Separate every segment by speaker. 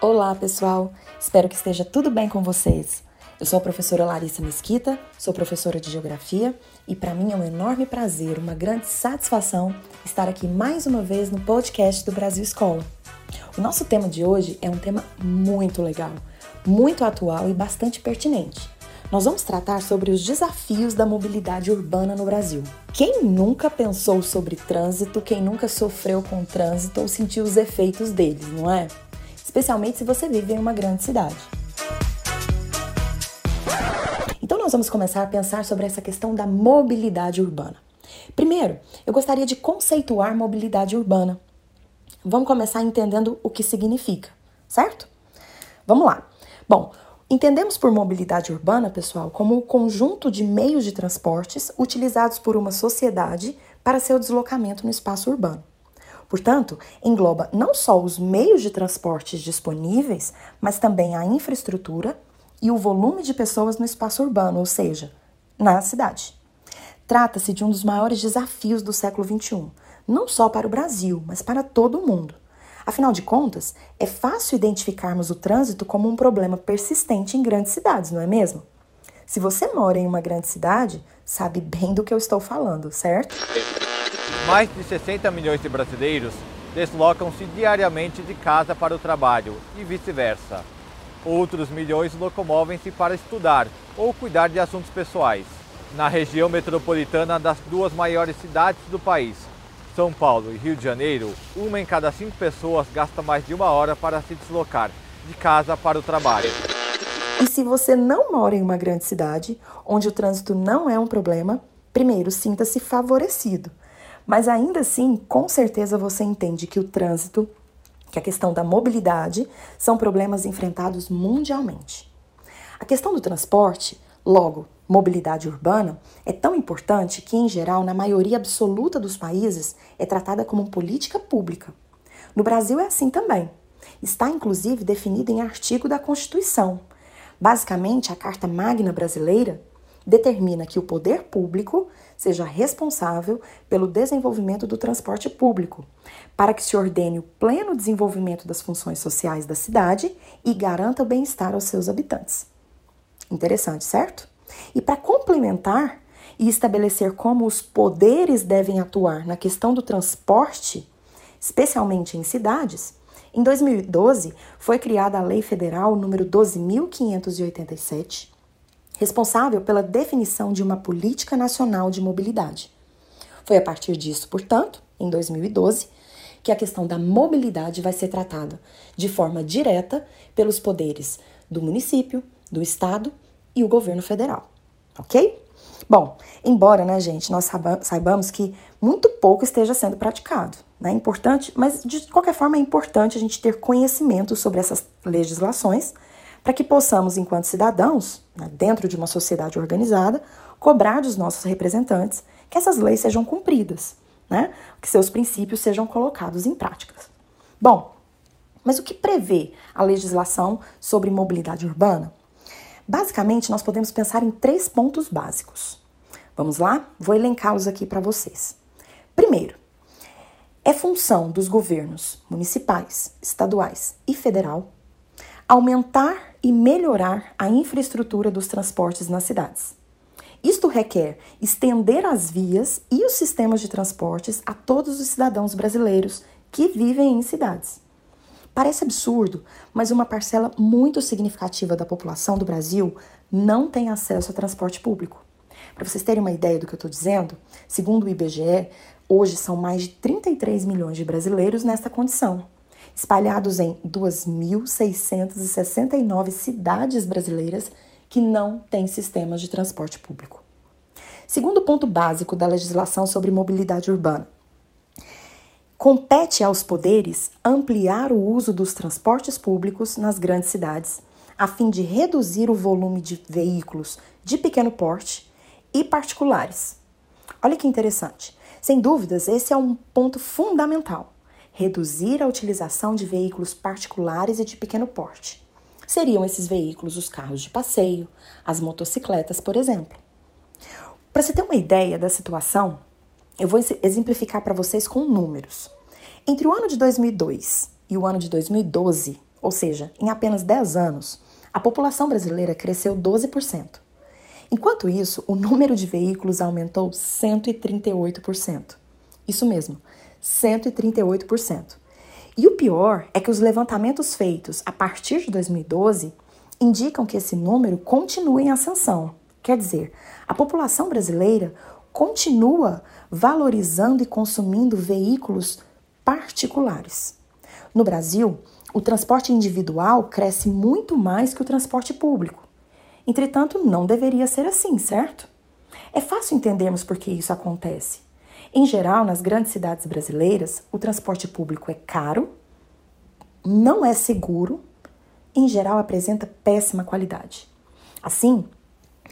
Speaker 1: Olá, pessoal! Espero que esteja tudo bem com vocês. Eu sou a professora Larissa Mesquita, sou professora de Geografia e para mim é um enorme prazer, uma grande satisfação estar aqui mais uma vez no podcast do Brasil Escola. O nosso tema de hoje é um tema muito legal, muito atual e bastante pertinente. Nós vamos tratar sobre os desafios da mobilidade urbana no Brasil. Quem nunca pensou sobre trânsito, quem nunca sofreu com trânsito ou sentiu os efeitos deles, não é? Especialmente se você vive em uma grande cidade. Então, nós vamos começar a pensar sobre essa questão da mobilidade urbana. Primeiro, eu gostaria de conceituar mobilidade urbana. Vamos começar entendendo o que significa, certo? Vamos lá. Bom, Entendemos por mobilidade urbana, pessoal, como o conjunto de meios de transportes utilizados por uma sociedade para seu deslocamento no espaço urbano. Portanto, engloba não só os meios de transportes disponíveis, mas também a infraestrutura e o volume de pessoas no espaço urbano, ou seja, na cidade. Trata-se de um dos maiores desafios do século XXI, não só para o Brasil, mas para todo o mundo. Afinal de contas, é fácil identificarmos o trânsito como um problema persistente em grandes cidades, não é mesmo? Se você mora em uma grande cidade, sabe bem do que eu estou falando, certo?
Speaker 2: Mais de 60 milhões de brasileiros deslocam-se diariamente de casa para o trabalho e vice-versa. Outros milhões locomovem-se para estudar ou cuidar de assuntos pessoais. Na região metropolitana das duas maiores cidades do país, são Paulo e Rio de Janeiro, uma em cada cinco pessoas gasta mais de uma hora para se deslocar de casa para o trabalho.
Speaker 1: E se você não mora em uma grande cidade, onde o trânsito não é um problema, primeiro sinta-se favorecido. Mas ainda assim, com certeza você entende que o trânsito, que a questão da mobilidade, são problemas enfrentados mundialmente. A questão do transporte, logo, mobilidade urbana é tão importante que, em geral, na maioria absoluta dos países, é tratada como política pública. No Brasil é assim também. Está inclusive definido em artigo da Constituição. Basicamente, a Carta Magna Brasileira determina que o poder público seja responsável pelo desenvolvimento do transporte público, para que se ordene o pleno desenvolvimento das funções sociais da cidade e garanta o bem-estar aos seus habitantes. Interessante, certo? E para complementar e estabelecer como os poderes devem atuar na questão do transporte, especialmente em cidades, em 2012 foi criada a Lei Federal número 12587, responsável pela definição de uma política nacional de mobilidade. Foi a partir disso, portanto, em 2012, que a questão da mobilidade vai ser tratada de forma direta pelos poderes do município, do estado e o governo federal, ok? Bom, embora, né, gente, nós saibamos que muito pouco esteja sendo praticado, né? Importante, mas de qualquer forma é importante a gente ter conhecimento sobre essas legislações para que possamos, enquanto cidadãos, né, dentro de uma sociedade organizada, cobrar dos nossos representantes que essas leis sejam cumpridas, né? Que seus princípios sejam colocados em práticas. Bom, mas o que prevê a legislação sobre mobilidade urbana? Basicamente, nós podemos pensar em três pontos básicos. Vamos lá? Vou elencá-los aqui para vocês. Primeiro, é função dos governos municipais, estaduais e federal aumentar e melhorar a infraestrutura dos transportes nas cidades. Isto requer estender as vias e os sistemas de transportes a todos os cidadãos brasileiros que vivem em cidades. Parece absurdo, mas uma parcela muito significativa da população do Brasil não tem acesso a transporte público. Para vocês terem uma ideia do que eu estou dizendo, segundo o IBGE, hoje são mais de 33 milhões de brasileiros nesta condição, espalhados em 2.669 cidades brasileiras que não têm sistemas de transporte público. Segundo ponto básico da legislação sobre mobilidade urbana, Compete aos poderes ampliar o uso dos transportes públicos nas grandes cidades, a fim de reduzir o volume de veículos de pequeno porte e particulares. Olha que interessante. Sem dúvidas, esse é um ponto fundamental: reduzir a utilização de veículos particulares e de pequeno porte. Seriam esses veículos os carros de passeio, as motocicletas, por exemplo. Para você ter uma ideia da situação, eu vou exemplificar para vocês com números. Entre o ano de 2002 e o ano de 2012, ou seja, em apenas 10 anos, a população brasileira cresceu 12%. Enquanto isso, o número de veículos aumentou 138%. Isso mesmo, 138%. E o pior é que os levantamentos feitos a partir de 2012 indicam que esse número continua em ascensão. Quer dizer, a população brasileira continua valorizando e consumindo veículos particulares. No Brasil, o transporte individual cresce muito mais que o transporte público. Entretanto, não deveria ser assim, certo? É fácil entendermos por que isso acontece. Em geral, nas grandes cidades brasileiras, o transporte público é caro, não é seguro, em geral apresenta péssima qualidade. Assim,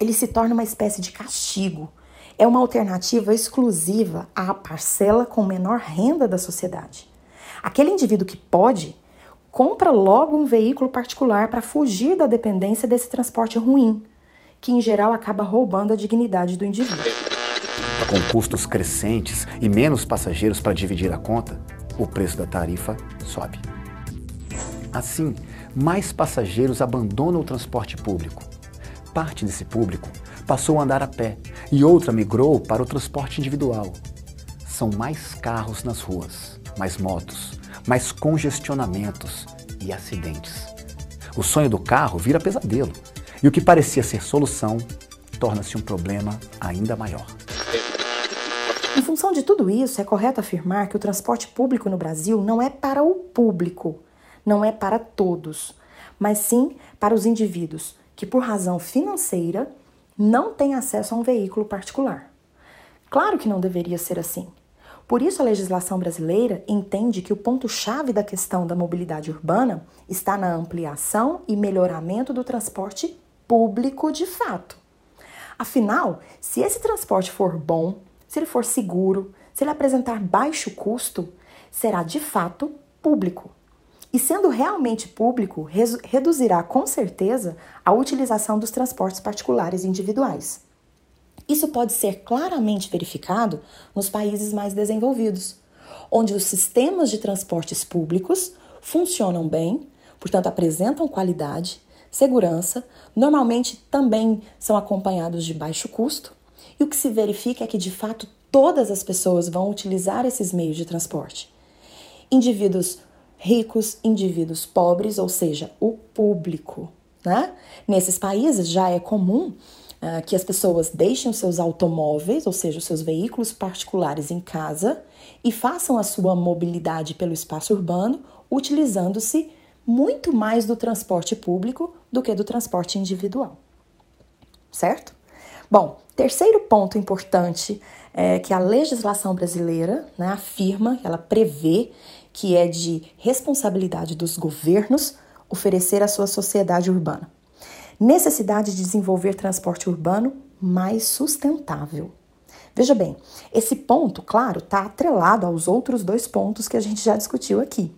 Speaker 1: ele se torna uma espécie de castigo. É uma alternativa exclusiva à parcela com menor renda da sociedade. Aquele indivíduo que pode compra logo um veículo particular para fugir da dependência desse transporte ruim, que em geral acaba roubando a dignidade do indivíduo.
Speaker 3: Com custos crescentes e menos passageiros para dividir a conta, o preço da tarifa sobe. Assim, mais passageiros abandonam o transporte público. Parte desse público passou a andar a pé e outra migrou para o transporte individual. São mais carros nas ruas, mais motos, mais congestionamentos e acidentes. O sonho do carro vira pesadelo e o que parecia ser solução torna-se um problema ainda maior.
Speaker 1: Em função de tudo isso, é correto afirmar que o transporte público no Brasil não é para o público, não é para todos, mas sim para os indivíduos que, por razão financeira, não têm acesso a um veículo particular. Claro que não deveria ser assim. Por isso, a legislação brasileira entende que o ponto-chave da questão da mobilidade urbana está na ampliação e melhoramento do transporte público de fato. Afinal, se esse transporte for bom, se ele for seguro, se ele apresentar baixo custo, será de fato público. E sendo realmente público, reduzirá com certeza a utilização dos transportes particulares individuais. Isso pode ser claramente verificado nos países mais desenvolvidos, onde os sistemas de transportes públicos funcionam bem, portanto apresentam qualidade, segurança, normalmente também são acompanhados de baixo custo, e o que se verifica é que de fato todas as pessoas vão utilizar esses meios de transporte. Indivíduos ricos, indivíduos pobres, ou seja, o público. Né? Nesses países já é comum uh, que as pessoas deixem os seus automóveis, ou seja, os seus veículos particulares em casa e façam a sua mobilidade pelo espaço urbano utilizando-se muito mais do transporte público do que do transporte individual. Certo? Bom, terceiro ponto importante é que a legislação brasileira né, afirma, ela prevê que é de responsabilidade dos governos oferecer à sua sociedade urbana necessidade de desenvolver transporte urbano mais sustentável. Veja bem, esse ponto, claro, está atrelado aos outros dois pontos que a gente já discutiu aqui.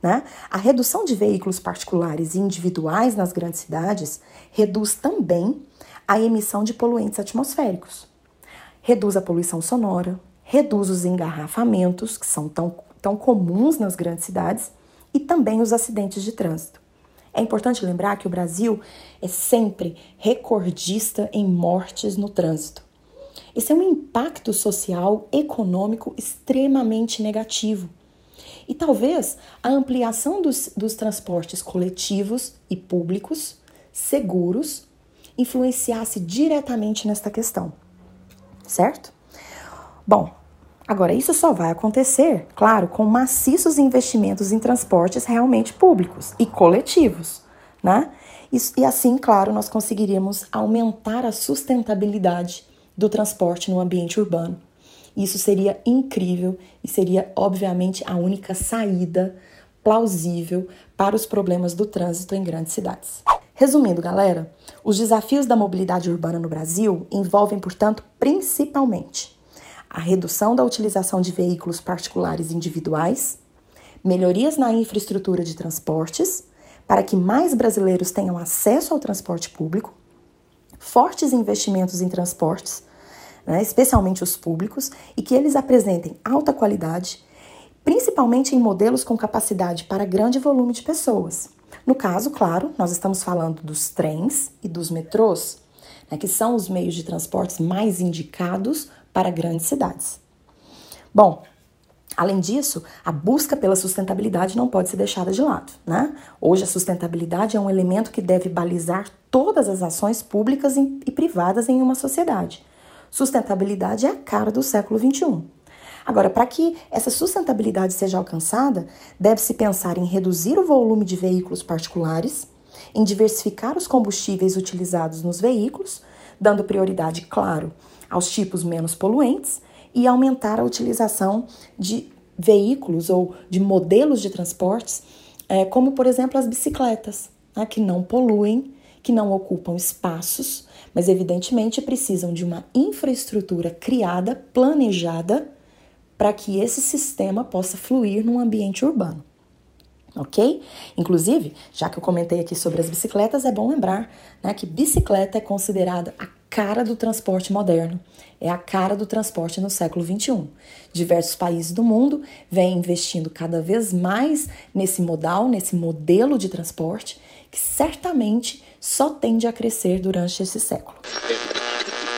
Speaker 1: Né? A redução de veículos particulares e individuais nas grandes cidades reduz também a emissão de poluentes atmosféricos. Reduz a poluição sonora, reduz os engarrafamentos, que são tão, tão comuns nas grandes cidades, e também os acidentes de trânsito. É importante lembrar que o Brasil é sempre recordista em mortes no trânsito. Esse é um impacto social, econômico extremamente negativo. E talvez a ampliação dos, dos transportes coletivos e públicos seguros influenciasse diretamente nesta questão, certo? Bom, Agora, isso só vai acontecer, claro, com maciços investimentos em transportes realmente públicos e coletivos, né? E, assim, claro, nós conseguiríamos aumentar a sustentabilidade do transporte no ambiente urbano. Isso seria incrível e seria, obviamente, a única saída plausível para os problemas do trânsito em grandes cidades. Resumindo, galera, os desafios da mobilidade urbana no Brasil envolvem, portanto, principalmente a redução da utilização de veículos particulares individuais, melhorias na infraestrutura de transportes, para que mais brasileiros tenham acesso ao transporte público, fortes investimentos em transportes, né, especialmente os públicos, e que eles apresentem alta qualidade, principalmente em modelos com capacidade para grande volume de pessoas. No caso, claro, nós estamos falando dos trens e dos metrôs, né, que são os meios de transportes mais indicados para grandes cidades. Bom, Além disso, a busca pela sustentabilidade não pode ser deixada de lado. Né? Hoje, a sustentabilidade é um elemento que deve balizar todas as ações públicas e privadas em uma sociedade. Sustentabilidade é a cara do século XXI. Agora, para que essa sustentabilidade seja alcançada, deve-se pensar em reduzir o volume de veículos particulares, em diversificar os combustíveis utilizados nos veículos, dando prioridade, claro, aos tipos menos poluentes e aumentar a utilização de veículos ou de modelos de transportes, é, como por exemplo as bicicletas, né, que não poluem, que não ocupam espaços, mas evidentemente precisam de uma infraestrutura criada, planejada, para que esse sistema possa fluir num ambiente urbano ok? Inclusive, já que eu comentei aqui sobre as bicicletas, é bom lembrar né, que bicicleta é considerada a cara do transporte moderno, é a cara do transporte no século XXI. Diversos países do mundo vêm investindo cada vez mais nesse modal, nesse modelo de transporte, que certamente só tende a crescer durante esse século.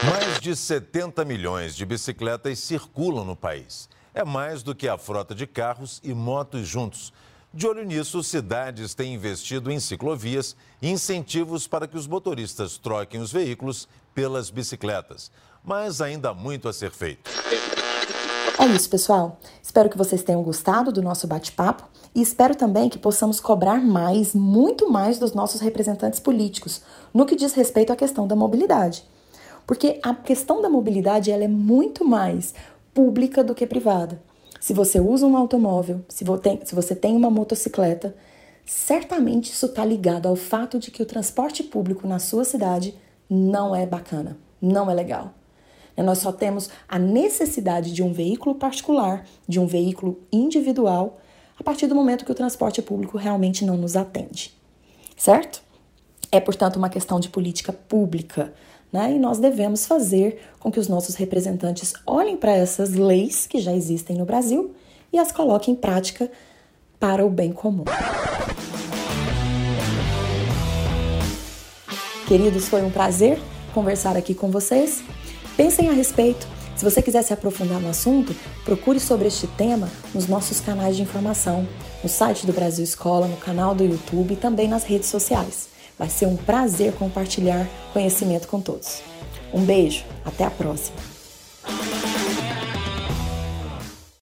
Speaker 4: Mais de 70 milhões de bicicletas circulam no país. É mais do que a frota de carros e motos juntos. De olho nisso, cidades têm investido em ciclovias e incentivos para que os motoristas troquem os veículos pelas bicicletas. Mas ainda há muito a ser feito.
Speaker 1: É isso, pessoal. Espero que vocês tenham gostado do nosso bate-papo e espero também que possamos cobrar mais, muito mais dos nossos representantes políticos no que diz respeito à questão da mobilidade. Porque a questão da mobilidade ela é muito mais pública do que privada. Se você usa um automóvel, se você tem uma motocicleta, certamente isso está ligado ao fato de que o transporte público na sua cidade não é bacana, não é legal. Nós só temos a necessidade de um veículo particular, de um veículo individual, a partir do momento que o transporte público realmente não nos atende. Certo? É, portanto, uma questão de política pública né? E nós devemos fazer com que os nossos representantes olhem para essas leis que já existem no Brasil e as coloquem em prática para o bem comum. Queridos, foi um prazer conversar aqui com vocês. Pensem a respeito. Se você quiser se aprofundar no assunto, procure sobre este tema nos nossos canais de informação, no site do Brasil Escola, no canal do YouTube e também nas redes sociais. Vai ser um prazer compartilhar conhecimento com todos. Um beijo, até a próxima!